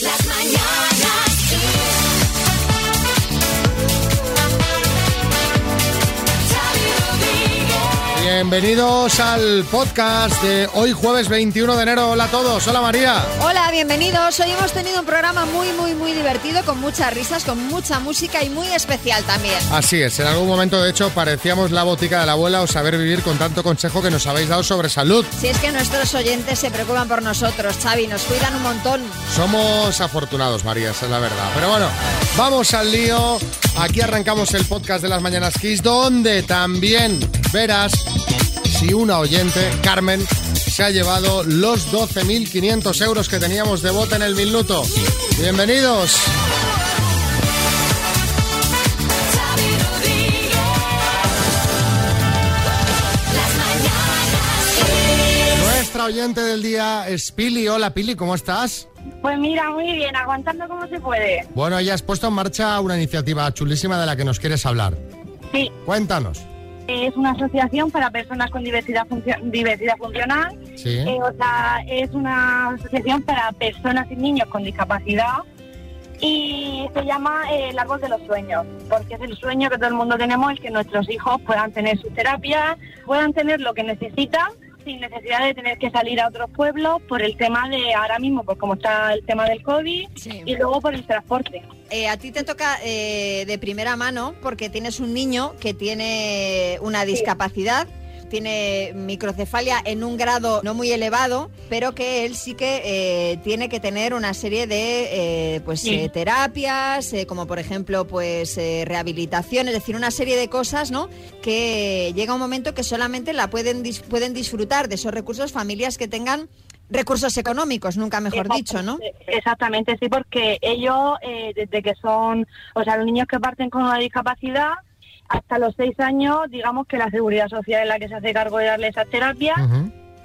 Las mañanas Bienvenidos al podcast de hoy jueves 21 de enero. Hola a todos. Hola María. Hola, bienvenidos. Hoy hemos tenido un programa muy, muy, muy divertido, con muchas risas, con mucha música y muy especial también. Así es, en algún momento de hecho parecíamos la botica de la abuela o saber vivir con tanto consejo que nos habéis dado sobre salud. Si es que nuestros oyentes se preocupan por nosotros, Xavi, nos cuidan un montón. Somos afortunados, María, esa es la verdad. Pero bueno, vamos al lío. Aquí arrancamos el podcast de las Mañanas Kiss, donde también verás si una oyente, Carmen, se ha llevado los 12.500 euros que teníamos de bote en el minuto. Bienvenidos. Nuestra oyente del día es Pili. Hola Pili, ¿cómo estás? Pues mira, muy bien, aguantando como se puede. Bueno, ya has puesto en marcha una iniciativa chulísima de la que nos quieres hablar. Sí, Cuéntanos. Es una asociación para personas con diversidad, funcio- diversidad funcional. Sí. Eh, o sea, es una asociación para personas y niños con discapacidad. Y se llama eh, el árbol de los sueños, porque es el sueño que todo el mundo tenemos, el que nuestros hijos puedan tener sus terapias, puedan tener lo que necesitan sin necesidad de tener que salir a otros pueblos por el tema de ahora mismo, pues como está el tema del COVID Sí. y luego por el transporte. Eh, a ti te toca eh, de primera mano porque tienes un niño que tiene una discapacidad. Tiene microcefalia en un grado no muy elevado, pero que él sí que eh, tiene que tener una serie de eh, pues Sí. eh, terapias, eh, como por ejemplo pues eh, rehabilitación, es decir, una serie de cosas, ¿no? Que llega un momento que solamente la pueden dis- pueden disfrutar de esos recursos familias que tengan recursos económicos, nunca mejor dicho, ¿no? Exactamente, Exactamente, sí, porque ellos, eh, desde que son, o sea, los niños que parten con una discapacidad, hasta los seis años, digamos que la seguridad social es la que se hace cargo de darle esas terapias.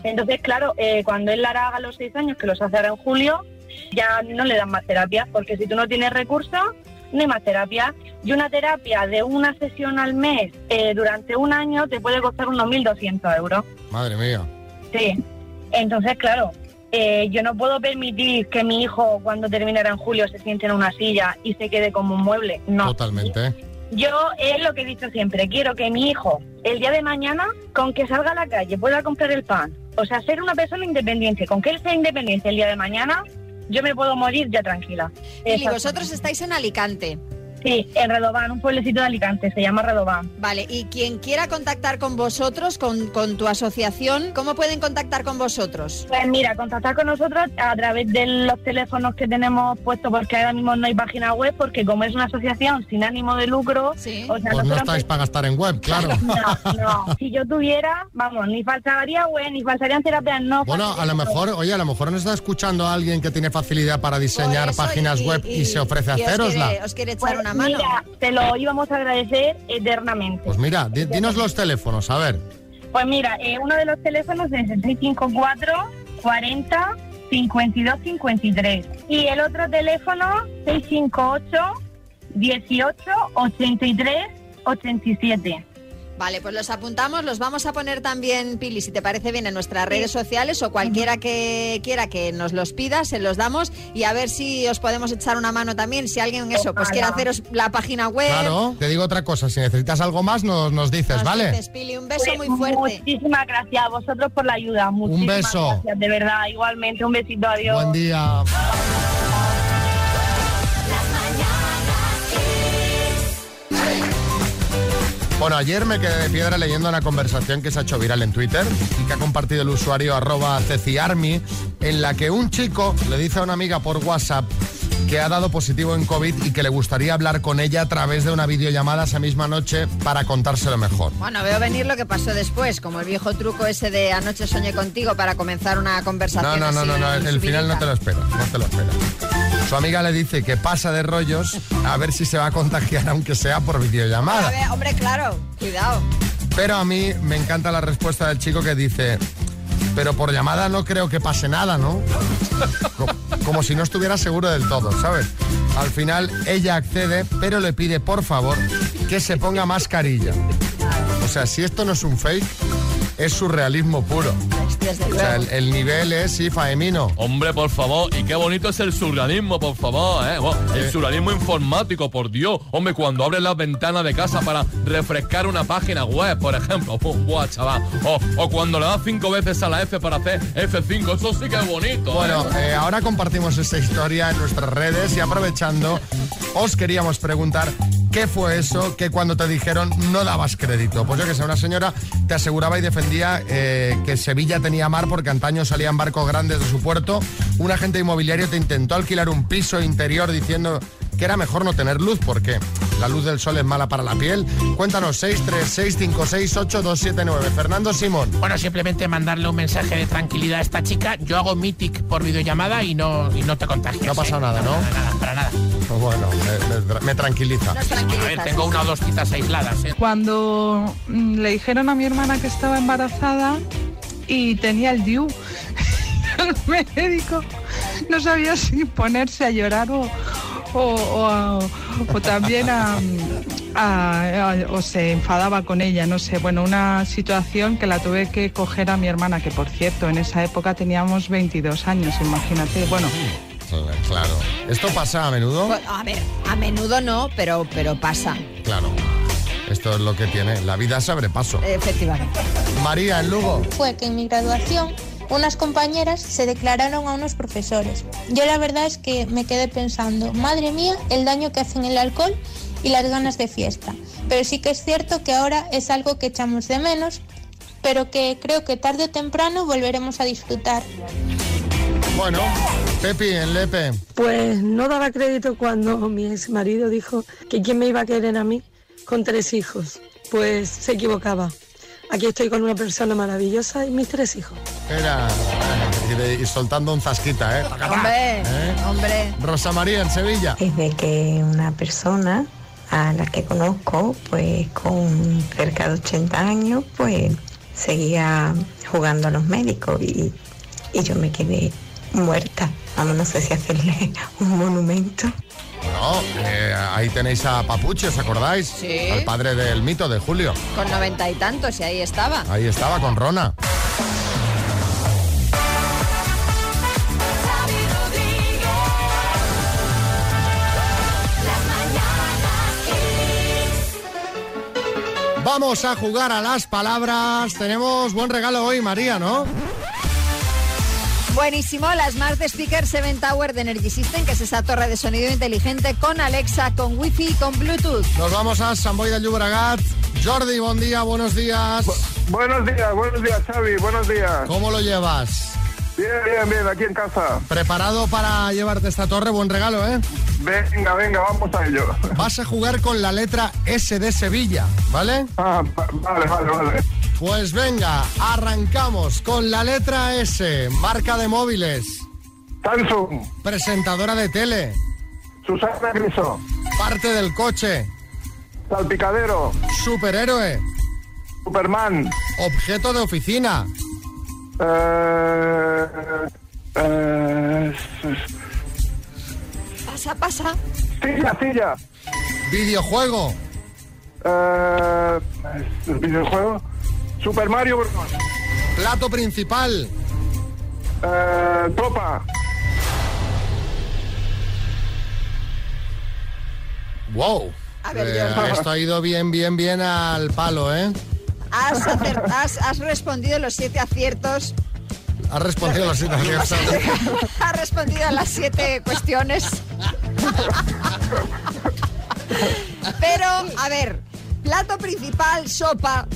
Entonces, claro, eh, cuando él la hará a los seis años, que los hace ahora en julio, ya no le dan más terapias, porque si tú no tienes recursos, no hay más terapia. Y una terapia de una sesión al mes eh, durante un año te puede costar unos 1.200 euros. Madre mía. Sí, entonces claro, eh, yo no puedo permitir que mi hijo cuando terminara en julio se siente en una silla y se quede como un mueble. No. Totalmente. Yo es lo que he dicho siempre, quiero que mi hijo el día de mañana, con que salga a la calle, pueda comprar el pan. O sea, ser una persona independiente, con que él sea independiente el día de mañana, yo me puedo morir ya tranquila. Y vosotros estáis en Alicante. Sí, en Redobán, un pueblecito de Alicante, se llama Redobán. Vale, y quien quiera contactar con vosotros, con, con tu asociación, ¿cómo pueden contactar con vosotros? Pues mira, contactar con nosotros a través de los teléfonos que tenemos puestos, porque ahora mismo no hay página web, porque como es una asociación sin ánimo de lucro, Sí. o sea, Pues no estáis para gastar en web, claro. No, no. Si yo tuviera, vamos, ni faltaría web, ni faltarían terapias, no. Bueno, a lo mejor, oye, a lo mejor nos está escuchando alguien que tiene facilidad para diseñar páginas web y, se ofrece a y os hacerosla. quiere- Os quiere echar Pues una mano. Mira, te lo íbamos a agradecer eternamente. Pues mira, di- dinos los teléfonos, a ver. Pues mira, eh, uno de los teléfonos es el 654 40 52 53 y el otro teléfono 658 18 83 87. Vale, pues los apuntamos, los vamos a poner también, Pili, si te parece bien, en nuestras redes sociales o cualquiera que quiera que nos los pida, se los damos y a ver si os podemos echar una mano también, si alguien eso, pues quiere haceros la página web. Claro, te digo otra cosa, si necesitas algo más nos, nos dices, Nos ¿vale? dices, Pili, un beso Pues muy fuerte. Muchísimas gracias a vosotros por la ayuda. Muchísimas beso. Gracias, de verdad, igualmente. Un besito, adiós. Buen día. Bueno, ayer me quedé de piedra leyendo una conversación que se ha hecho viral en Twitter y que ha compartido el usuario arroba ceciarmy, en la que un chico le dice a una amiga por WhatsApp que ha dado positivo en COVID y que le gustaría hablar con ella a través de una videollamada esa misma noche para contárselo mejor. Bueno, veo venir lo que pasó después, como el viejo truco ese de anoche soñé contigo para comenzar una No, conversación. no, no, así no, no, el final no te lo esperas, no te lo esperas. Su amiga le dice que pasa de rollos a ver si se va a contagiar, aunque sea por A videollamada. ver, hombre, claro, cuidado. Pero a mí me encanta la respuesta del chico que dice, pero por llamada no creo que pase nada, ¿no? Co- Como si no estuviera seguro del todo, ¿sabes? Al final ella accede, pero le pide por favor que se ponga mascarilla. O sea, si esto no es un fake, es surrealismo puro. Desde O luego. sea, el, el nivel es, sí, Faemino. Hombre, por favor, y qué bonito es el surrealismo, por favor, ¿eh? El surrealismo informático, por Dios. Hombre, cuando abres las ventanas de casa para refrescar una página web, por ejemplo. Buah, chaval. O, o cuando le das cinco veces a la F para hacer F5, eso sí que es bonito. ¿eh? Bueno, eh, ahora compartimos esta historia en nuestras redes y aprovechando, os queríamos preguntar qué fue eso que cuando te dijeron no dabas crédito. Pues yo que sé, una señora te aseguraba y defendía eh, que Sevilla tenía mar porque antaño salían barcos grandes de su puerto. Un agente inmobiliario te intentó alquilar un piso interior diciendo que era mejor no tener luz porque la luz del sol es mala para la piel. Cuéntanos 636568279. Fernando Simón. Bueno, simplemente mandarle un mensaje de tranquilidad a esta chica. Yo hago Mythic por videollamada y no, y no te contagias. No ha pasado ¿eh? nada, ¿no? Para nada, para nada. Pues bueno, me- me- me tranquiliza. A ver, tengo una o dos citas aisladas. ¿eh? Cuando mm, le dijeron a mi hermana que estaba embarazada y tenía el DIU, el médico no sabía si ponerse a llorar o, o, o a- o también a, a- a- o se enfadaba con ella, no sé. Bueno, una situación que la tuve que coger a mi hermana, que por cierto, en esa época teníamos 22 años, imagínate. Bueno, Claro. ¿Esto pasa a menudo? Pues, A ver, a menudo no, pero, pero pasa, Claro. Esto es lo que tiene. La vida se abre paso. efectivamente. María, en Lugo. fue que en mi graduación unas compañeras se declararon a unos profesores. Yo la verdad es que me quedé pensando, madre mía, el daño que hacen el alcohol y las ganas de fiesta. Pero sí que es cierto que ahora es algo que echamos de menos, pero que creo que tarde o temprano volveremos a disfrutar. Bueno, Pepi, en Lepe. Pues no daba crédito cuando mi ex marido dijo que quién me iba a querer a mí con tres hijos. Pues se equivocaba. Aquí estoy con una persona maravillosa y mis tres hijos. Era. Y, de- y soltando un zasquita, ¿eh? Hombre, ¿Eh? hombre. Rosa María, en Sevilla. es de que una persona a la que conozco, pues con cerca de 80 años, pues seguía jugando a los médicos y, y yo me quedé muerta. Vamos, no sé si hacerle un monumento. Bueno, eh, ahí tenéis a Papuche, ¿os acordáis? Sí. Al padre del mito de Julio. Con noventa y tantos y ahí estaba. Ahí estaba con Rona. Vamos a jugar a las palabras. Tenemos buen regalo hoy, María, ¿no? Buenísimo, la Smart Speaker 7 Tower de Energy System, que es esa torre de sonido inteligente con Alexa, con Wi-Fi y con Bluetooth. Nos vamos a San Boy del Llobregat. Jordi, buen día, buenos días. Buenos días, buenos días, Xavi, buenos días. ¿Cómo lo llevas? Bien, bien, bien, aquí en casa. ¿Preparado para llevarte esta torre? Buen regalo, ¿eh? Venga, venga, vamos a ello. Vas a jugar con la letra S de Sevilla, ¿vale? Ah, va- vale, vale, vale. Pues venga, arrancamos con la letra S, marca de móviles, Samsung, presentadora de tele, Susana Griso, parte del coche, Salpicadero, superhéroe, Superman, objeto de oficina, eh, eh, Pasa, pasa. silla, silla, videojuego, eh, videojuego, Super Mario Bros. plato principal, Eh, Topa, wow. A ver, Eh, esto ha ido bien, bien, bien al palo, ¿eh? Has, acer- has- has respondido los siete aciertos. Has respondido a las situaciones. has respondido a las siete cuestiones. Pero, a ver, plato principal, sopa.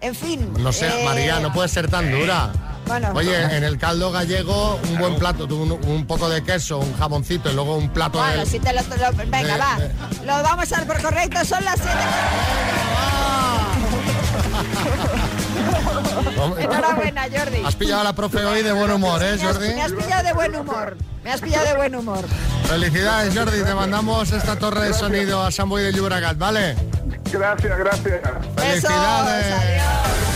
En fin. No sé, eh, María, no puede ser tan dura. Bueno. Oye, en el caldo gallego, un buen plato, un, un poco de queso, un jamoncito y luego un plato Bueno, de... si te lo, lo- venga, de- va. de- Lo vamos a dar por correcto, son las siete. Hombre, Enhorabuena, Jordi. Has pillado a la profe hoy de buen humor, ¿eh, Jordi? me has pillado de buen humor. Me has pillado de buen humor. Felicidades, Jordi. Te mandamos esta torre de sonido a San Boy de Llobregat, ¿vale? Gracias, gracias. Felicidades. Adiós.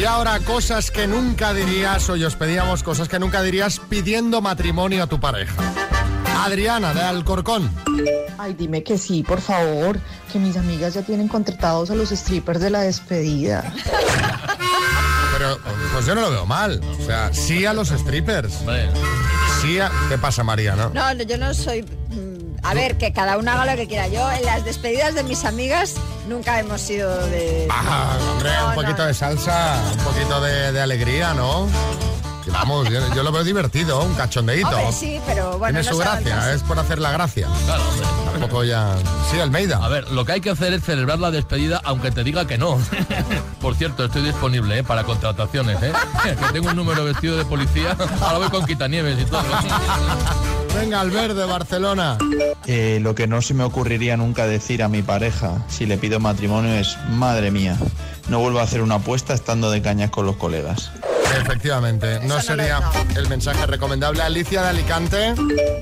Y ahora cosas que nunca dirías, hoy os pedíamos cosas que nunca dirías pidiendo matrimonio a tu pareja. Adriana de Alcorcón. Ay, dime que sí, por favor, que mis amigas ya tienen contratados a los strippers de la despedida. Pero pues yo no lo veo mal. O sea, sí a los strippers. Sí ¿Qué pasa, María, no? No, no, yo no soy... mm, A ver, que cada uno haga lo que quiera. Yo en las despedidas de mis amigas nunca hemos sido de... Ah, hombre, No, un poquito no. de salsa, un poquito de, de alegría, ¿no? Vamos, yo, yo lo veo divertido, un cachondeíto. Hombre, sí, pero bueno, Tiene no su gracia, es por hacer la gracia. Claro, hombre. Tampoco ya... Sí, Almeida. A ver, lo que hay que hacer es celebrar la despedida aunque te diga que no. Por cierto, estoy disponible ¿eh? para contrataciones. ¿eh? Que tengo un número vestido de policía. Ahora voy con quitanieves y todo. Venga, Albert de Barcelona. Eh, lo que no se me ocurriría nunca decir a mi pareja si le pido matrimonio es, madre mía, no vuelvo a hacer una apuesta estando de cañas con los colegas. Efectivamente, no sería el mensaje recomendable. Alicia de Alicante.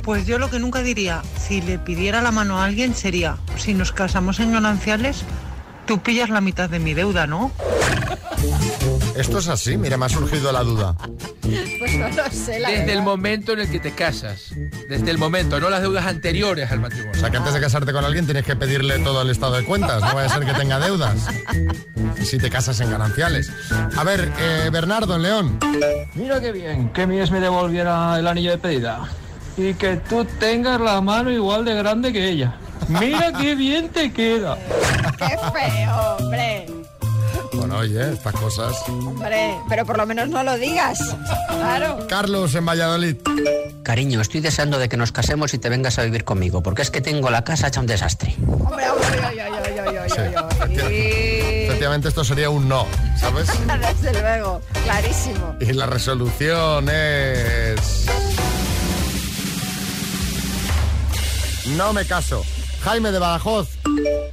Pues yo lo que nunca diría, si le pidiera la mano a alguien sería, si nos casamos en gananciales, tú pillas la mitad de mi deuda, ¿no? Esto es así, mira, me ha surgido la duda. Pues no lo sé, la Desde el momento en el que te casas. Desde el momento, no las deudas anteriores al matrimonio. O sea, que antes de casarte con alguien tienes que pedirle todo el estado de cuentas. No vaya a ser que tenga deudas. Si te casas en gananciales. A ver, eh, Bernardo en León. Mira qué bien, que mi ex me devolviera el anillo de pedida. Y que tú tengas la mano igual de grande que ella. Mira qué bien te queda. ¡Qué feo, hombre! Bueno, oye, estas cosas. Hombre, pero por lo menos no lo digas. Claro. Carlos en Valladolid. Cariño, estoy deseando de que nos casemos y te vengas a vivir conmigo, porque es que tengo la casa hecha un desastre. Hombre, hombre, ay, ay, ay, ay, ay, ay, ay. Efectivamente, esto sería un no, ¿sabes? Desde luego, clarísimo. Y la resolución es... No me caso. Jaime de Badajoz.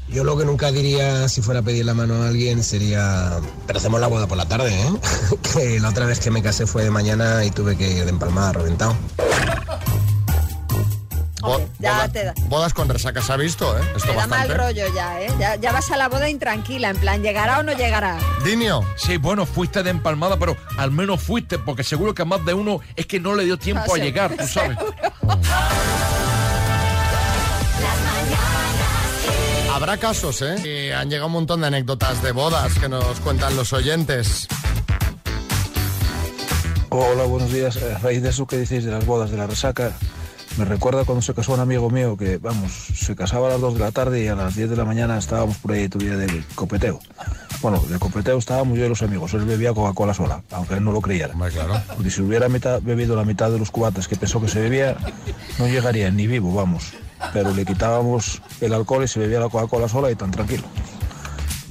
Yo lo que nunca diría si fuera a pedir la mano a alguien sería, pero hacemos la boda por la tarde, ¿eh? que la otra vez que me casé fue de mañana y tuve que ir de empalmada reventado. Bo- Ya boda- te da. Bodas con resaca se ha visto, ¿eh? Esto Te da mal rollo ya, ¿eh? Ya, ya vas a la boda intranquila, en plan, ¿llegará o no llegará? Dinio. Sí, bueno, fuiste de empalmada, pero al menos fuiste, porque seguro que a más de uno es que no le dio tiempo a llegar, tú sabes. Habrá casos, ¿eh? Y han llegado un montón de anécdotas de bodas que nos cuentan los oyentes. Hola, buenos días. A raíz de eso que decís de las bodas de la resaca, me recuerda cuando se casó un amigo mío que, vamos, se casaba a las 2 de la tarde y a las 10 de la mañana estábamos por ahí todavía de copeteo. Bueno, de copeteo estábamos yo y los amigos. Él bebía Coca-Cola sola, aunque él no lo creyera. claro. Porque si hubiera mitad- bebido la mitad de los cubates que pensó que se bebía, no llegaría ni vivo, vamos. Pero le quitábamos el alcohol y se bebía la Coca-Cola sola y tan tranquilo.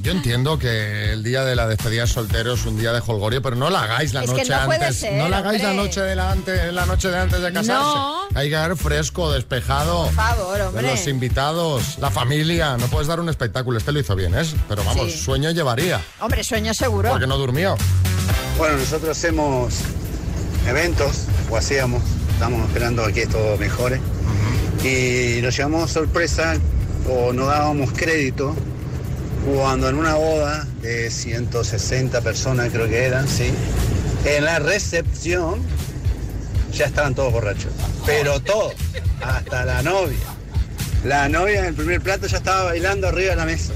Yo entiendo que el día de la despedida de soltero es un día de holgorio, pero no la hagáis la Es que noche no antes. ser, no la hagáis la noche de la antes, la noche de antes de casarse. No. Hay que dar fresco, despejado. Por favor, De hombre. los invitados, la familia, no puedes dar un espectáculo. Este lo hizo bien, ¿eh? Pero vamos, Sí. sueño llevaría, Hombre, sueño seguro. porque no durmió. Bueno, nosotros hacemos eventos, o hacíamos, estamos esperando a que esto mejore. Y nos llevamos sorpresa o no dábamos crédito cuando en una boda de 160 personas creo que eran, sí, en la recepción ya estaban todos borrachos. Pero todos, hasta la novia. La novia en el primer plato ya estaba bailando arriba de la mesa.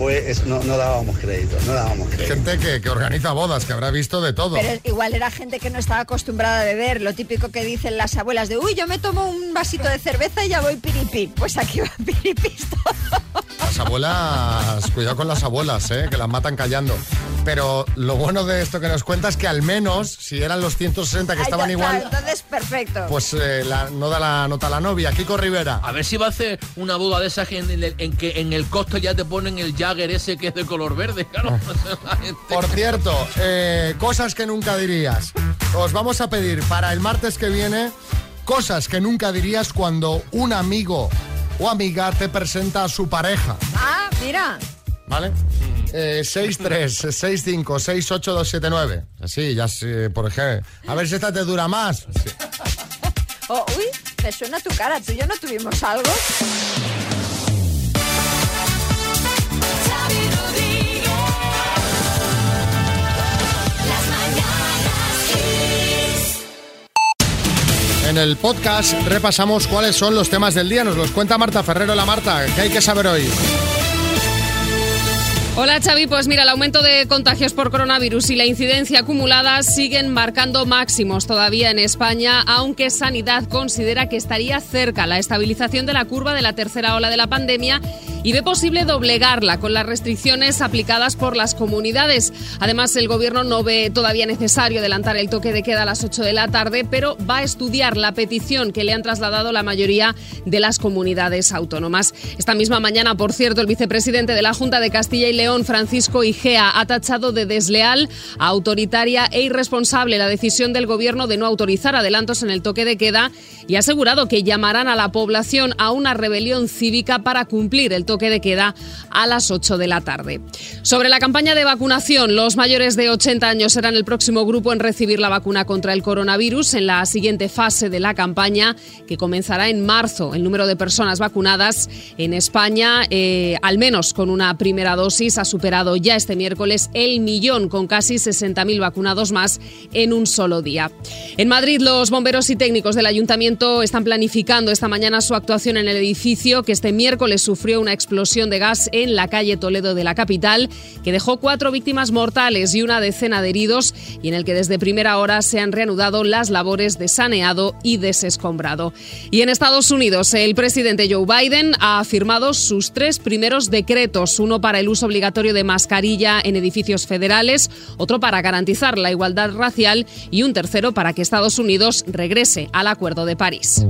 Fue, es- no, no dábamos crédito, no dábamos crédito. Gente que, que organiza bodas, que habrá visto de todo. Pero igual era gente que no estaba acostumbrada a beber, lo típico que dicen las abuelas de, uy, yo me tomo un vasito de cerveza y ya voy piripi. Pues aquí va piripis todo. Las abuelas, cuidado con las abuelas, ¿eh? que las matan callando. Pero lo bueno de esto que nos cuenta es que al menos, si eran los 160 que Ay, estaban ya igual, está, entonces, perfecto. pues eh, la- no da la nota a la novia. Kiko Rivera. A ver si va a hacer una boda de esas que en, el- en que en el costo ya te ponen el Jagger ese que es de color verde, claro. La gente- Por cierto, eh, cosas que nunca dirías. Os vamos a pedir para el martes que viene cosas que nunca dirías cuando un amigo o amiga te presenta a su pareja. Ah, mira. ¿Vale? Eh, 6-3, 6-5, 6-8-2-7-9. Así, ya sé, por ejemplo. A ver si esta te dura más. Oh, uy, me suena tu cara. ¿Tú y yo no tuvimos algo? En el podcast repasamos cuáles son los temas del día. Nos los cuenta Marta Ferrero. La Marta, ¿qué hay que saber hoy? Hola Xavi, pues mira, el aumento de contagios por coronavirus y la incidencia acumulada siguen marcando máximos todavía en España, aunque Sanidad considera que estaría cerca la estabilización de la curva de la tercera ola de la pandemia y ve posible doblegarla con las restricciones aplicadas por las comunidades. Además, el gobierno no ve todavía necesario adelantar el toque de queda a las 8 de la tarde, pero va a estudiar la petición que le han trasladado la mayoría de las comunidades autónomas. Esta misma mañana, por cierto, el vicepresidente de la Junta de Castilla y León, Francisco Igea, ha tachado de desleal, autoritaria e irresponsable la decisión del gobierno de no autorizar adelantos en el toque de queda y ha asegurado que llamarán a la población a una rebelión cívica para cumplir el toque de queda a las 8 de la tarde. Sobre la campaña de vacunación, los mayores de 80 años serán el próximo grupo en recibir la vacuna contra el coronavirus en la siguiente fase de la campaña que comenzará en marzo. El número de personas vacunadas en España, eh, al menos con una primera dosis, ha superado ya este miércoles el millón con casi 60.000 vacunados más en un solo día. En Madrid, los bomberos y técnicos del ayuntamiento están planificando esta mañana su actuación en el edificio que este miércoles sufrió una explosión de gas en la calle Toledo de la capital, que dejó cuatro víctimas mortales y una decena de heridos, y en el que desde primera hora se han reanudado las labores de saneado y desescombrado. Y en Estados Unidos, el presidente Joe Biden ha firmado sus tres primeros decretos, uno para el uso obligatorio de mascarilla en edificios federales, otro para garantizar la igualdad racial y un tercero para que Estados Unidos regrese al Acuerdo de París.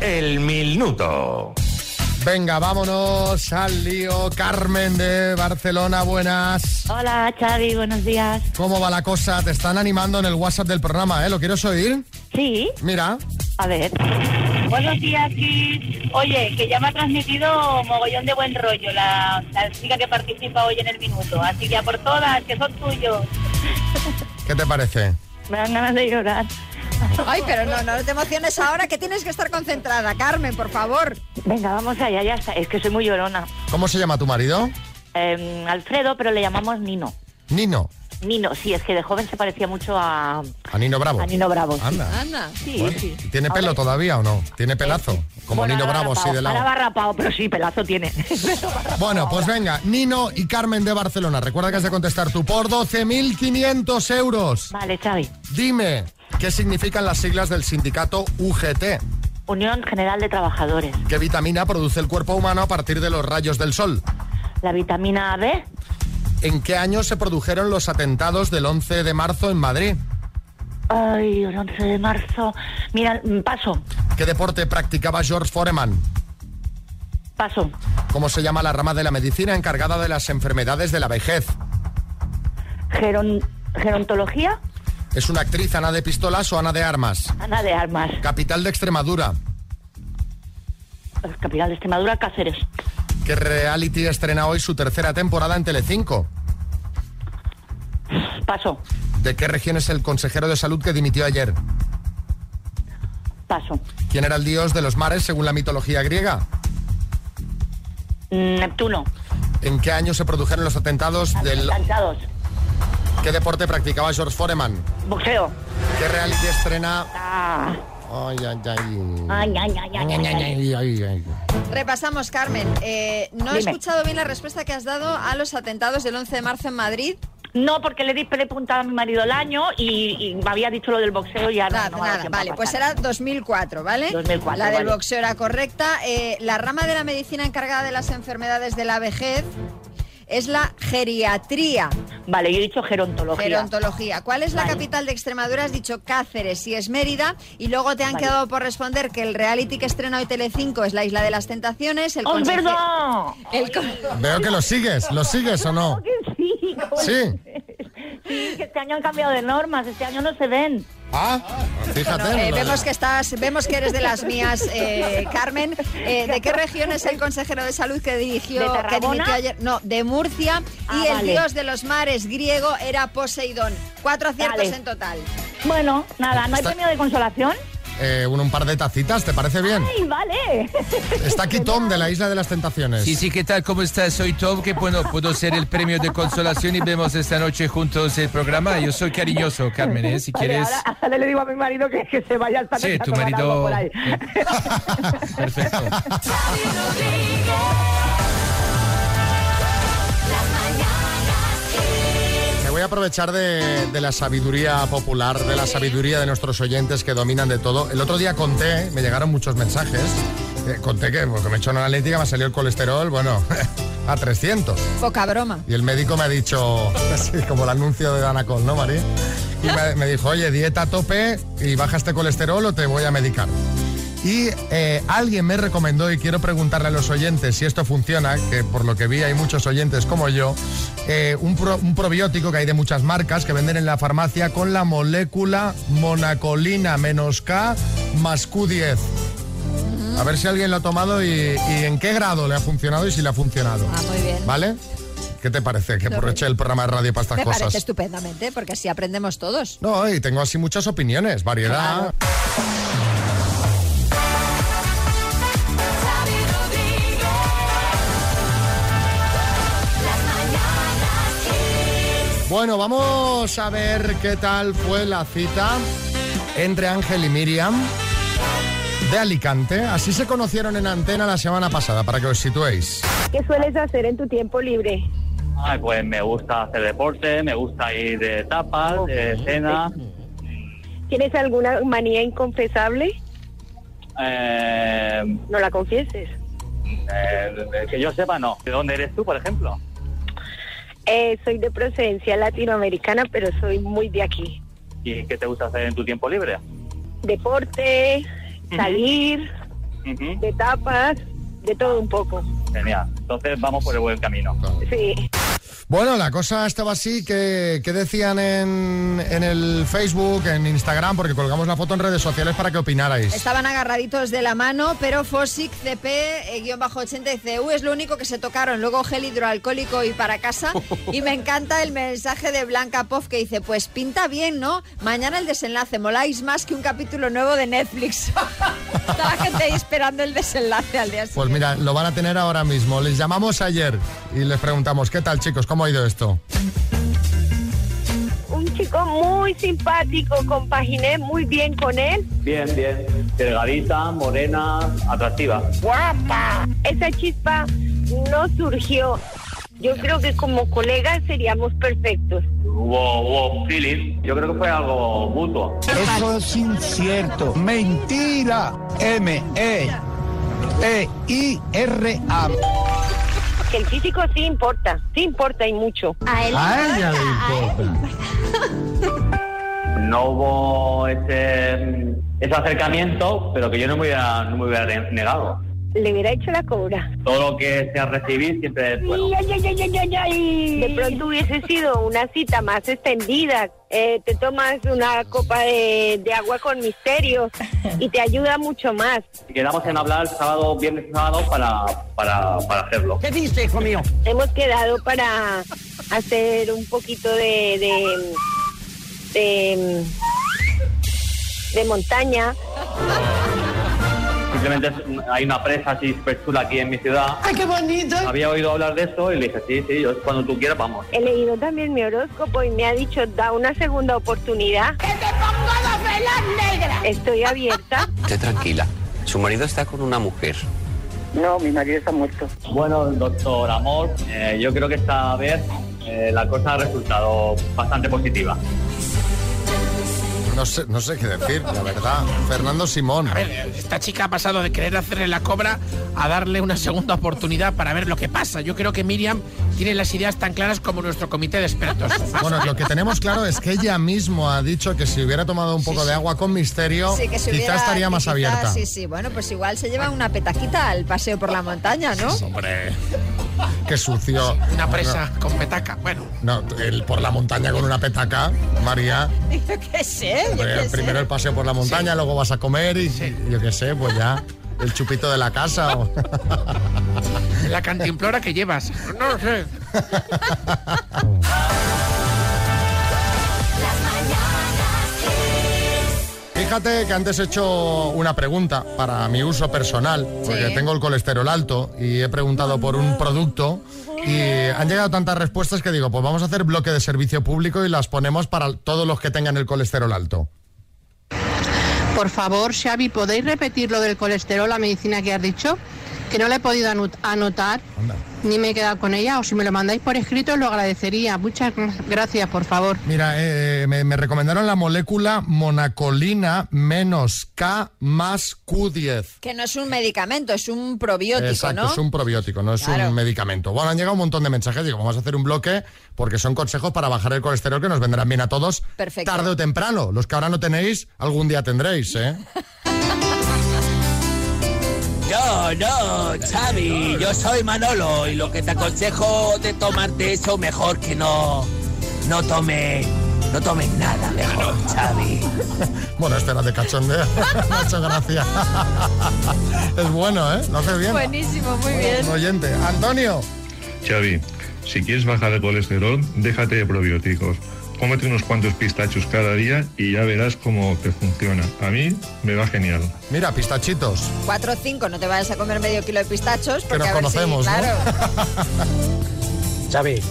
El minuto. Venga, vámonos al lío. Carmen de Barcelona, buenas. Hola, Xavi, buenos días. ¿Cómo va la cosa? Te están animando en el WhatsApp del programa, ¿eh? ¿Lo quieres oír? Sí. Mira. A ver. Buenos días, Kiss. Oye, que ya me ha transmitido mogollón de buen rollo la, la chica que participa hoy en el minuto. Así que a por todas, que son tuyos. ¿Qué te parece? Me dan ganas de llorar. Ay, pero no, no te emociones ahora, que tienes que estar concentrada. Carmen, por favor. Venga, vamos allá, ya está. Es que soy muy llorona. ¿Cómo se llama tu marido? Eh, Alfredo, pero le llamamos Nino. Nino. Nino, sí, es que de joven se parecía mucho a, A Nino Bravo. a Nino Bravo. sí. Anda. Anda, sí, Bueno, sí. ¿Tiene pelo todavía o no? ¿Tiene pelazo? Como Bueno, Nino Bravo, rapao, de lado. Ahora va rapado, pero sí, pelazo tiene. Bueno, pues venga, Nino y Carmen de Barcelona. Recuerda que has de contestar tú por 12.500 euros. Vale, Xavi. Dime, ¿qué significan las siglas del sindicato UGT? Unión General de Trabajadores. ¿Qué vitamina produce el cuerpo humano a partir de los rayos del sol? La vitamina B, ¿En qué año se produjeron los atentados del 11 de marzo en Madrid? ay, el 11 de marzo. Mira, mm, paso, ¿Qué deporte practicaba George Foreman? paso. ¿Cómo se llama la rama de la medicina encargada de las enfermedades de la vejez? Geron- gerontología, ¿Es una actriz Ana de Pistolas o Ana de Armas? Ana de Armas. Capital de Extremadura. Capital de Extremadura, Cáceres. ¿Qué reality estrena hoy su tercera temporada en Telecinco? Paso, ¿De qué región es el consejero de salud que dimitió ayer? paso. ¿Quién era el dios de los mares según la mitología griega? Mm, Neptuno. ¿En qué año se produjeron los atentados del... Cansados. ¿Qué deporte practicaba George Foreman? Boxeo. ¿Qué reality estrena... Ah. Ay, ay, ay. Ay, ay, ay, ay, ay, ay. Ay, ay, ay. Repasamos, Carmen. Eh, no he escuchado bien la respuesta que has dado a los atentados del 11 de marzo en Madrid. No, porque le di le he preguntado a mi marido el año y, y me había dicho lo del boxeo y ya Nada, no, nada. Vale, pues era 2004, ¿vale? 2004, La del vale. boxeo era correcta. Eh, la rama de la medicina encargada de las enfermedades de la vejez es la geriatría. Vale, yo he dicho gerontología. Gerontología. ¿Cuál es la capital de Extremadura? Has dicho Cáceres y es Mérida. Y luego te han Vale. quedado por responder que el reality que estrena hoy Telecinco es la Isla de las Tentaciones. El ¡Oh, el con- Veo que lo sigues, ¿lo sigues o no? Sí, ¿cómo Sí. Sí, que este año han cambiado de normas, este año no se ven. Ah, fíjate. Bueno, eh, vemos que estás, vemos que eres de las mías, eh, Carmen. Eh, ¿De qué región es el consejero de salud que dirigió, ¿De que dimitió ayer? No, de Murcia. Ah, y el dios de los mares griego era Poseidón. Cuatro aciertos Vale. en total. Bueno, nada, ¿no hay Está- premio de consolación? Eh, un, un par de tacitas, ¿te parece bien? ¡Ay, vale! Está aquí Tom de la Isla de las Tentaciones. Sí, sí, ¿qué tal? ¿Cómo estás? Soy Tom, que puedo, puedo ser el premio de consolación y vemos esta noche juntos el programa. Yo soy cariñoso, Carmen, ¿eh? Si Vale, quieres... ahora, ahora le digo a mi marido que, que se vaya al Sí, a tu marido- por ahí. Perfecto. voy a aprovechar de, de la sabiduría popular, de la sabiduría de nuestros oyentes que dominan de todo. El otro día conté, me llegaron muchos mensajes, eh, conté que porque me he hecho una analítica, me salió el colesterol, bueno, a 300. Poca broma. Y el médico me ha dicho, así como el anuncio de Danacol, ¿no, María? Y me, me dijo, oye, dieta a tope y baja este colesterol o te voy a medicar. Y eh, alguien me recomendó, y quiero preguntarle a los oyentes si esto funciona, que por lo que vi hay muchos oyentes como yo, eh, un, pro- un probiótico que hay de muchas marcas que venden en la farmacia con la molécula monacolina menos K más Q10. A ver si alguien lo ha tomado y, y en qué grado le ha funcionado y si le ha funcionado. Ah, muy bien. ¿Vale? ¿Qué te parece? Que aproveche el programa de radio para estas Me cosas. parece estupendamente, porque así aprendemos todos. No, y tengo así muchas opiniones, variedad. Bueno, vamos a ver qué tal fue la cita entre Ángel y Miriam de Alicante. Así se conocieron en antena la semana pasada, para que os situéis. ¿Qué sueles hacer en tu tiempo libre? Ay, pues me gusta hacer deporte, me gusta ir de tapas, de cena. ¿Tienes alguna manía inconfesable? Eh, No la confieses. eh, que yo sepa, no. ¿De dónde eres tú, por ejemplo? Eh, soy de procedencia latinoamericana, pero soy muy de aquí. ¿Y qué te gusta hacer en tu tiempo libre? Deporte, salir, Ujú, de tapas, de todo un poco. Genial. Entonces vamos por el buen camino. Sí. Bueno, la cosa estaba así que, que decían en, en el Facebook, en Instagram, porque colgamos la foto en redes sociales para que opinarais. Estaban agarraditos de la mano, pero Fosic CP, eh, guion bajo 80, dice, "Uh, es lo único que se tocaron, luego gel hidroalcohólico y para casa. Y me encanta el mensaje de Blanca Pov que dice, pues pinta bien, ¿no? Mañana el desenlace, moláis más que un capítulo nuevo de Netflix. Está la gente ahí esperando el desenlace al día siguiente. Pues mira, lo van a tener ahora mismo. Les llamamos ayer y les preguntamos, ¿qué tal chicos? ¿Cómo ha ido esto? Un chico muy simpático, compaginé muy bien con él. Bien, bien. Delgadita, morena, atractiva. ¡Guapa! Esa chispa no surgió. Yo creo que como colegas seríamos perfectos. Hubo, hubo feeling. Yo creo que fue algo mutuo. Eso es incierto. Mentira. M E T I R A. Que el físico sí importa, sí importa y mucho. A él A ella le importa. No hubo ese, ese acercamiento, pero que yo no me hubiera, no me hubiera ne- negado. Le hubiera hecho la cobra. Todo lo que sea recibir siempre es bueno. Ay, ay, ay, ay, ay, ay. De pronto hubiese sido una cita más extendida. Eh, te tomas una copa de, de agua con misterio y te ayuda mucho más. Quedamos en hablar sábado, viernes y sábado para, para, para hacerlo. ¿Qué dice, hijo mío? Hemos quedado para hacer un poquito de de, de, de montaña. Simplemente hay una presa así súper chula aquí en mi ciudad. ¡Ay, qué bonito! Había oído hablar de esto y le dije, sí, sí, yo cuando tú quieras vamos. He leído también mi horóscopo y me ha dicho, da una segunda oportunidad. ¡Que te pongo dos velas negras! Estoy abierta. Esté tranquila. Su marido está con una mujer. No, mi marido está muerto. Bueno, doctor Amor, eh, yo creo que esta vez eh, la cosa ha resultado bastante positiva. No sé, no sé qué decir, la verdad. Fernando Simón. A ver, esta chica ha pasado de querer hacerle la cobra a darle una segunda oportunidad para ver lo que pasa. Yo creo que Miriam tiene las ideas tan claras como nuestro comité de expertos. Bueno, lo que tenemos claro es que ella mismo ha dicho que si hubiera tomado un poco de agua con misterio, Sí, que quizá estaría que más quizá- abierta. Sí, sí, bueno, pues igual se lleva una petaquita al paseo por la montaña, ¿no? Hombre, qué sucio. Una presa con petaca. Bueno, No, el por la montaña con una petaca, María. Yo qué sé, yo Hombre, qué sé. primero el paseo por la montaña, luego vas a comer y yo qué sé, pues ya. El chupito de la casa. o- la cantimplora que llevas. No lo sé. fíjate que antes he hecho una pregunta para mi uso personal, porque Sí. tengo el colesterol alto y he preguntado por un producto y han llegado tantas respuestas que digo, pues vamos a hacer bloque de servicio público y las ponemos para todos los que tengan el colesterol alto. Por favor, Xavi, ¿podéis repetir lo del colesterol, la medicina que has dicho? Que no la he podido anot- anotar, ni me he quedado con ella, o si me lo mandáis por escrito os lo agradecería. Muchas gra- gracias, por favor. Mira, eh, me, me recomendaron la molécula monacolina menos K más Q10. Que no es un medicamento, es un probiótico, Exacto, ¿no? es un probiótico, no es Claro. un medicamento. Bueno, han llegado un montón de mensajes, digo, vamos a hacer un bloque porque son consejos para bajar el colesterol que nos vendrán bien a todos Perfecto. tarde o temprano. Los que ahora no tenéis, algún día tendréis, ¿eh? No, no, Xavi, yo soy Manolo y lo que te aconsejo de tomarte eso mejor que no, no tome, no tomes nada mejor, Xavi. Bueno, espera de cachondeo. Me ha hecho gracia. es bueno, ¿eh? Lo hace bien. Buenísimo, muy bien. Un oyente. Antonio. Xavi, si quieres bajar el colesterol, déjate de probióticos. Cómete unos cuantos pistachos cada día y ya verás cómo te funciona. A mí me va genial. Mira, pistachitos. 4 o 5, no te vayas a comer medio kilo de pistachos porque nos a ver conocemos, si, ¿no? claro. Xavi,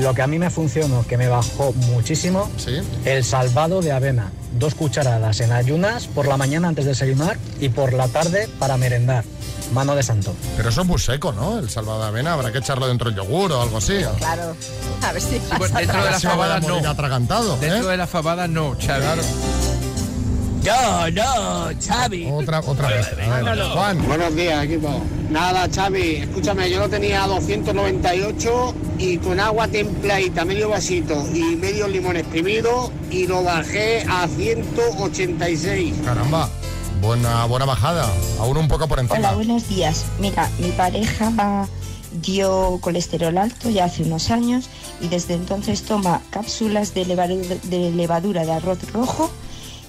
lo que a mí me funcionó, que me bajó muchísimo, el salvado de avena. Dos cucharadas en ayunas por la mañana antes de desayunar y por la tarde para merendar. Mano de santo. Pero eso es muy seco, ¿no? El salvado de avena, habrá que echarlo dentro del yogur o algo así. Claro. A ver si pues pasa dentro de la fabada no. atragantado. ¿eh? Dentro de la fabada no, Xavi. No, no, Xavi. Otra, otra vez. A ver, Juan. Buenos días, equipo. Nada, Xavi, escúchame, yo lo tenía a 298 y con agua templadita, medio vasito y medio limón exprimido y lo bajé a 186. Caramba, buena, buena bajada. Aún un poco por encima. Hola, buenos días. Mira, mi pareja dio colesterol alto ya hace unos años y desde entonces toma cápsulas de levadura de, arroz rojo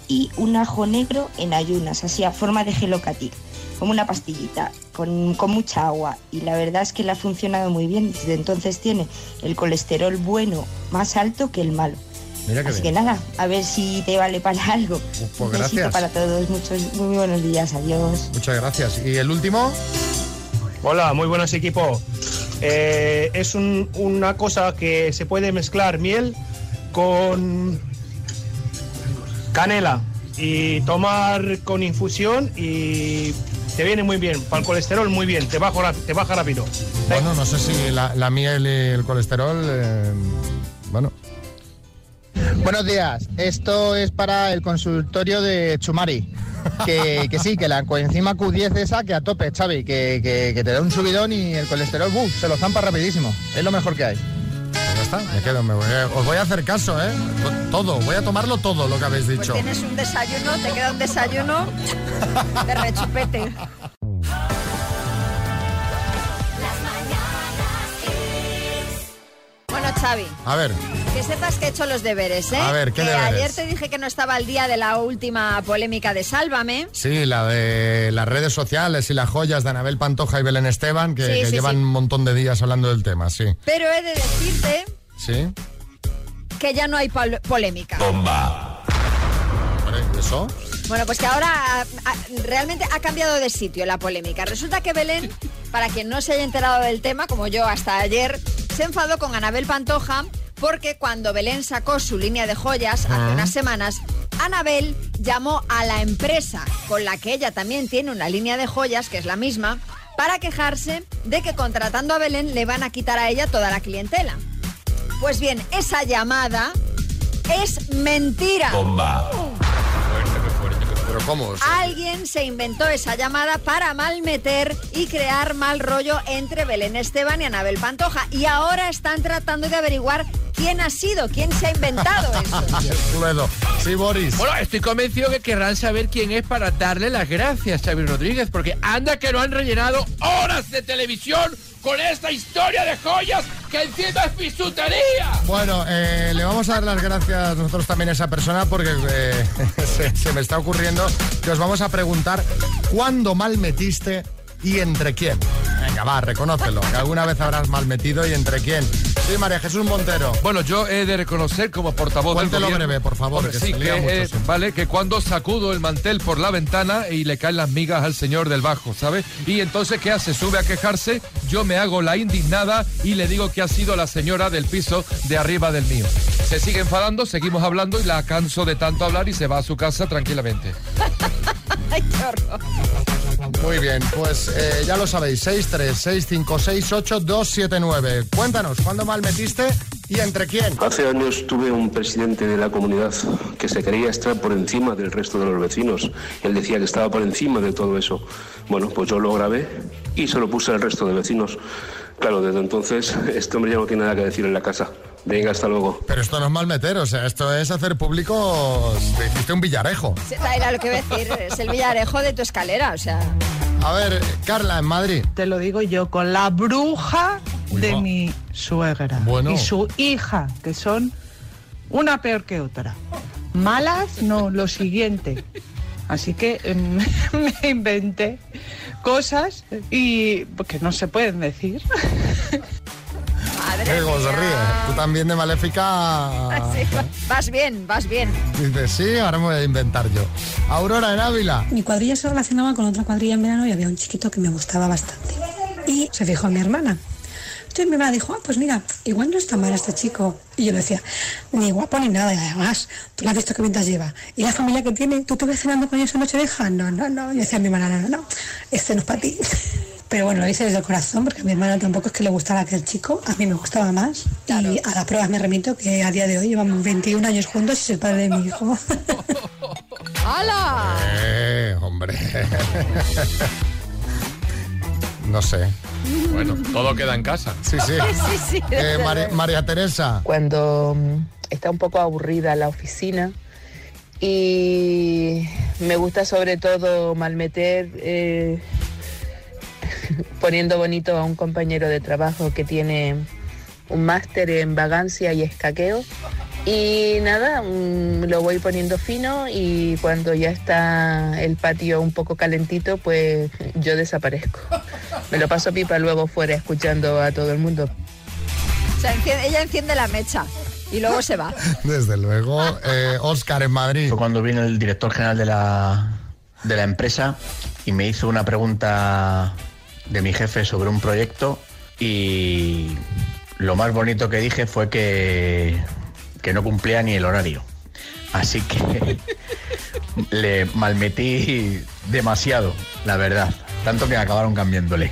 y un ajo negro en ayunas, así a forma de gelocatic, como una pastillita, con, con mucha agua. Y la verdad es que le ha funcionado muy bien. Desde entonces tiene el colesterol bueno más alto que el malo. Mira Así bien. que nada, a ver si te vale para algo. pues gracias. para todos, muchos, muy buenos días, adiós. Muchas gracias. ¿Y el último? Hola, muy buenas equipo. Eh, es un- una cosa que se puede mezclar miel con canela y tomar con infusión y te viene muy bien. Para el colesterol muy bien, te baja, te baja rápido. Bueno, no sé si la, la miel y el colesterol. eh. Buenos días, esto es para el consultorio de Chumari. Que, que sí, que la coenzima Q10 esa que a tope, Xavi, que, que- que te da un subidón y el colesterol, ¡buf! se lo zampa rapidísimo. Es lo mejor que hay. Pues ya está, me quedo. me voy a- os voy a hacer caso, ¿eh? To- Todo, voy a tomarlo todo lo que habéis Pues dicho. tienes un desayuno, te queda un desayuno de rechupete. Xavi, A ver, que sepas que he hecho los deberes, ¿eh? A ver, ¿qué Que deberes? Ayer te dije que no estaba al día de la última polémica de Sálvame. sí, la de las redes sociales y las joyas de Anabel Pantoja y Belén Esteban, que, Sí, que sí, llevan sí. un montón de días hablando del tema, sí. Pero he de decirte ¿Sí? que ya no hay pol- polémica. Bomba. ¿Eso? Bueno, pues que ahora ah, ah, realmente ha cambiado de sitio la polémica. Resulta que Belén, para quien no se haya enterado del tema, como yo hasta ayer, se enfadó con Anabel Pantoja porque cuando Belén sacó su línea de joyas hace Ah. unas semanas, Anabel llamó a la empresa con la que ella también tiene una línea de joyas, que es la misma, para quejarse de que contratando a Belén le van a quitar a ella toda la clientela. Pues bien, esa llamada es mentira. Bomba. Pero ¿cómo? Alguien se inventó esa llamada para malmeter y crear mal rollo entre Belén Esteban y Anabel Pantoja. Y ahora están tratando de averiguar quién ha sido, quién se ha inventado eso. Sí, Boris. Bueno, estoy convencido que querrán saber quién es para darle las gracias, Xavi Rodríguez, porque anda que no han rellenado horas de televisión con esta historia de joyas que encima es bisutería. Bueno, eh, le vamos a dar las gracias nosotros también a esa persona porque eh, se, me está ocurriendo que os vamos a preguntar cuándo mal metiste y entre quién. Venga, va, reconócelo, que alguna vez habrás mal metido y entre quién. Sí, María Jesús Montero. Bueno, yo he de reconocer como portavoz Cuéntelo del gobierno... breve, por favor, Hombre, que sí, que, mucho eh, vale, que cuando sacudo el mantel por la ventana y le caen las migas al señor del bajo, ¿sabes? Y entonces, ¿qué hace? Sube a quejarse, yo me hago la indignada y le digo que ha sido la señora del piso de arriba del mío. Se sigue enfadando, seguimos hablando y la canso de tanto hablar y se va a su casa tranquilamente. Ay, qué horror. Muy bien, pues eh, ya lo sabéis, 636568279. Cuéntanos, ¿cuándo mal metiste y entre quién? Hace años tuve un presidente de la comunidad que se quería estar por encima del resto de los vecinos. Él decía que estaba por encima de todo eso. Bueno, pues yo lo grabé y se lo puse al resto de vecinos. Claro, desde entonces este hombre ya no tiene nada que decir en la casa. Venga, hasta luego. Pero esto no es mal meter, o sea, esto es hacer público. Te hiciste un villarejo. Sí, Era lo que iba a decir, es el villarejo de tu escalera, o sea... A ver, Carla, en Madrid. Te lo digo yo, con la bruja de va. mi suegra Bueno. y su hija, que son una peor que otra. Malas, no, lo siguiente. Así que em, me inventé cosas y que no se pueden decir. Eh, cómo se ríe. Tú también de maléfica. Sí, vas bien, vas bien. Dices, sí, ahora me voy a inventar yo. Aurora en Ávila. Mi cuadrilla se relacionaba con otra cuadrilla en verano y había un chiquito que me gustaba bastante. Y se fijó en mi hermana. Entonces mi hermana dijo, ah, pues mira, igual no está mal este chico. Y yo le decía, ni guapo ni nada, y además, tú lo has visto qué pintas lleva. ¿Y la familia que tiene? ¿Tú te ves cenando con ellos en Nochevieja? No, no, no. Y decía mi hermana, no, no, no, este no es para ti. Pero bueno, lo hice desde el corazón, porque a mi hermana tampoco es que le gustara aquel chico, a mí me gustaba más. Y a las pruebas me remito que a día de hoy llevamos 21 años juntos y soy el padre de mi hijo. ¡Hala! Eh, hombre. no sé. Bueno, todo queda en casa. Sí, sí. Sí, sí, Eh. María Teresa. cuando mm, está un poco aburrida la oficina y me gusta sobre todo malmeter eh, poniendo bonito a un compañero de trabajo que tiene un máster en vagancia y escaqueo y nada, lo voy poniendo fino y cuando ya está el patio un poco calentito pues yo desaparezco. Me lo paso pipa luego fuera escuchando a todo el mundo. O sea, enciende- ella enciende la mecha y luego se va. Desde luego. Eh, Oscar en Madrid. Fue cuando vino el director general de la, de la empresa y me hizo una pregunta de mi jefe sobre un proyecto y lo más bonito que dije fue que, que no cumplía ni el horario. Así que le malmetí demasiado, la verdad. Tanto que acabaron cambiándole.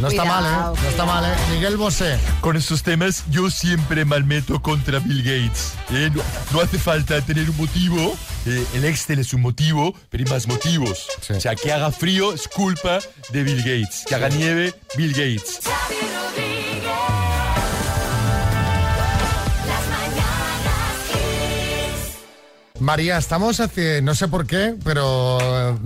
No está mal, ¿eh? No está mal, ¿eh? Miguel Bosé. Con estos temas yo siempre malmeto contra Bill Gates. ¿eh? No, no hace falta tener un motivo. Eh, el Excel es un motivo, pero hay más motivos. O sea, que haga frío es culpa de Bill Gates. Que haga nieve, Bill Gates. María, estamos haciendo, no sé por qué, pero...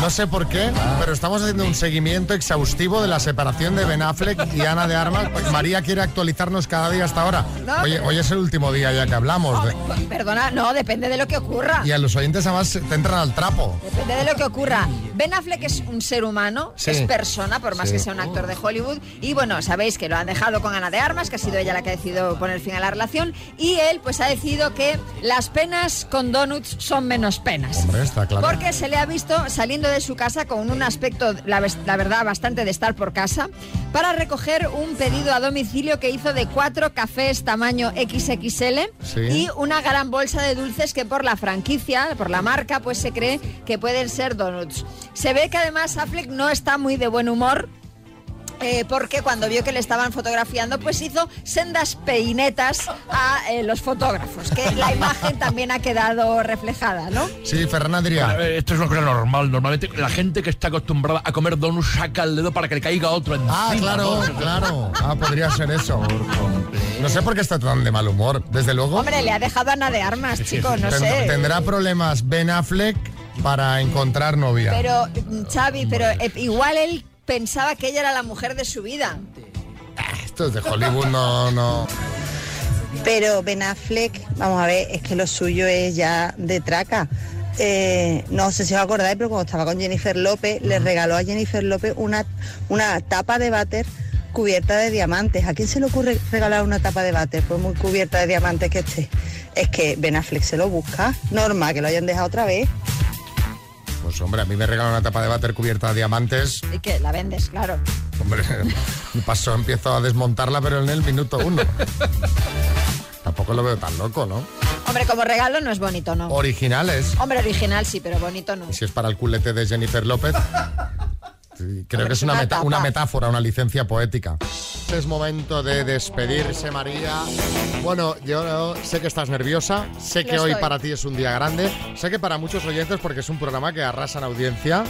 No sé por qué, pero estamos haciendo un seguimiento exhaustivo de la separación de Ben Affleck y Ana de Armas. María quiere actualizarnos cada día hasta ahora. Oye, hoy es el último día ya que hablamos. de- Perdona, no, depende de lo que ocurra. y a los oyentes además te entran al trapo. Depende de lo que ocurra. Ben Affleck es un ser humano, Sí. es persona, por más Sí. que sea un actor de Hollywood. Y bueno, sabéis que lo han dejado con Ana de Armas, que ha sido ella la que ha decidido poner fin a la relación. Y él pues ha decidido que las penas con donuts son menos penas. Hombre, está claro. Porque se le ha visto saliendo de su casa con un aspecto, la, la verdad, bastante de estar por casa, para recoger un pedido a domicilio que hizo de cuatro cafés tamaño XXL Sí. y una gran bolsa de dulces que por la franquicia, por la marca, pues se cree que pueden ser donuts. Se ve que además Affleck no está muy de buen humor. Eh, porque cuando vio que le estaban fotografiando, pues hizo sendas peinetas a eh, los fotógrafos, que la imagen también ha quedado reflejada, ¿no? Sí, Ferran Adrià. Bueno, Esto es una cosa normal. Normalmente la gente que está acostumbrada a comer donuts saca el dedo para que le caiga otro encima. Ah, claro, ¿no? claro. Ah, podría ser eso. No sé por qué está tan de mal humor. Desde luego, Hombre, le ha dejado a Ana de Armas, chicos, no sé. tendrá problemas Ben Affleck para encontrar novia. Pero, mm, Xavi, pero eh, igual él pensaba que ella era la mujer de su vida. Esto es de Hollywood, no, no. Pero Ben Affleck, vamos a ver, es que lo suyo es ya de traca. Eh, no sé si os acordáis, pero cuando estaba con Jennifer López, le regaló a Jennifer López una, una tapa de váter cubierta de diamantes. ¿A quién se le ocurre regalar una tapa de váter por muy cubierta de diamantes que esté? Es que Ben Affleck se lo busca. Norma, que lo hayan dejado otra vez. Pues hombre, a mí me regalan una tapa de váter cubierta de diamantes. Y que la vendes, claro. Hombre, paso empiezo a desmontarla, pero en el minuto uno. Tampoco lo veo tan loco, ¿no? Hombre, como regalo no es bonito, ¿no? Originales. Hombre, original sí, pero bonito no. Y si es para el culete de Jennifer López. Creo que es una, meta- una metáfora, una licencia poética. Es momento de despedirse, María. Bueno, yo sé que estás nerviosa, sé que hoy para ti es un día grande, sé que para muchos oyentes, porque es un programa que arrasa en audiencia,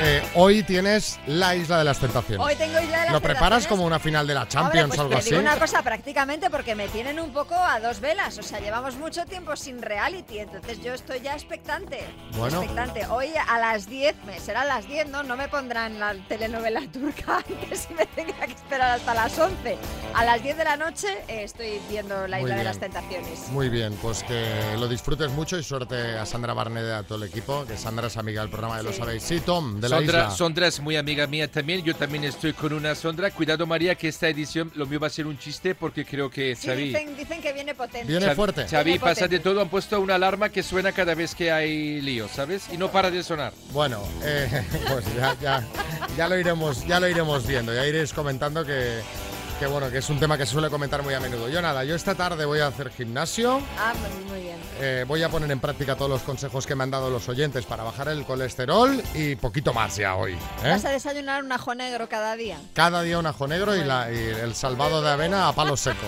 eh, hoy tienes la Isla de las Tentaciones. Hoy tengo Isla de las ¿Lo preparas como una final de la Champions pues o algo te así? digo una cosa prácticamente porque me tienen un poco a dos velas. O sea, llevamos mucho tiempo sin reality, entonces yo estoy ya expectante. Bueno. Expectante. Hoy a las 10, me- será a las 10, ¿no? No me pondrán la telenovela turca antes y me tenga que esperar hasta las 11. A las 10 de la noche eh, estoy viendo La Muy Isla de las Tentaciones. Muy bien, pues que lo disfrutes mucho y suerte a Sandra Barnett y a todo el equipo, que Sandra es amiga del programa, ya lo sabéis. Sí, Tom, de la Sondra, isla. Sondra es muy amiga mía también. Yo también estoy con una Sondra. Cuidado, María, que esta edición lo mío va a ser un chiste porque creo que Sí, Xavi. dicen, dicen que viene potente. Xavi- Xavi, Viene pasa de todo. Han puesto una alarma que suena cada vez que hay lío, ¿sabes? Y no para de sonar. Bueno, eh, pues ya, ya, ya lo iremos, ya lo iremos viendo, ya iréis comentando que, que bueno, que es un tema que se suele comentar muy a menudo. Yo nada, yo esta tarde voy a hacer gimnasio. Ah, muy, muy bien. eh, voy a poner en práctica todos los consejos que me han dado los oyentes para bajar el colesterol y poquito más ya hoy. ¿eh? ¿Vas a desayunar un ajo negro cada día? Cada día un ajo negro y, la- y el salvado de avena a palo seco.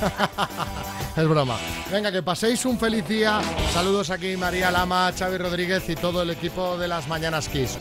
es broma. Venga, que paséis un feliz día. Saludos aquí María Lama, Xavi Rodríguez y todo el equipo de las Mañanas Kiss.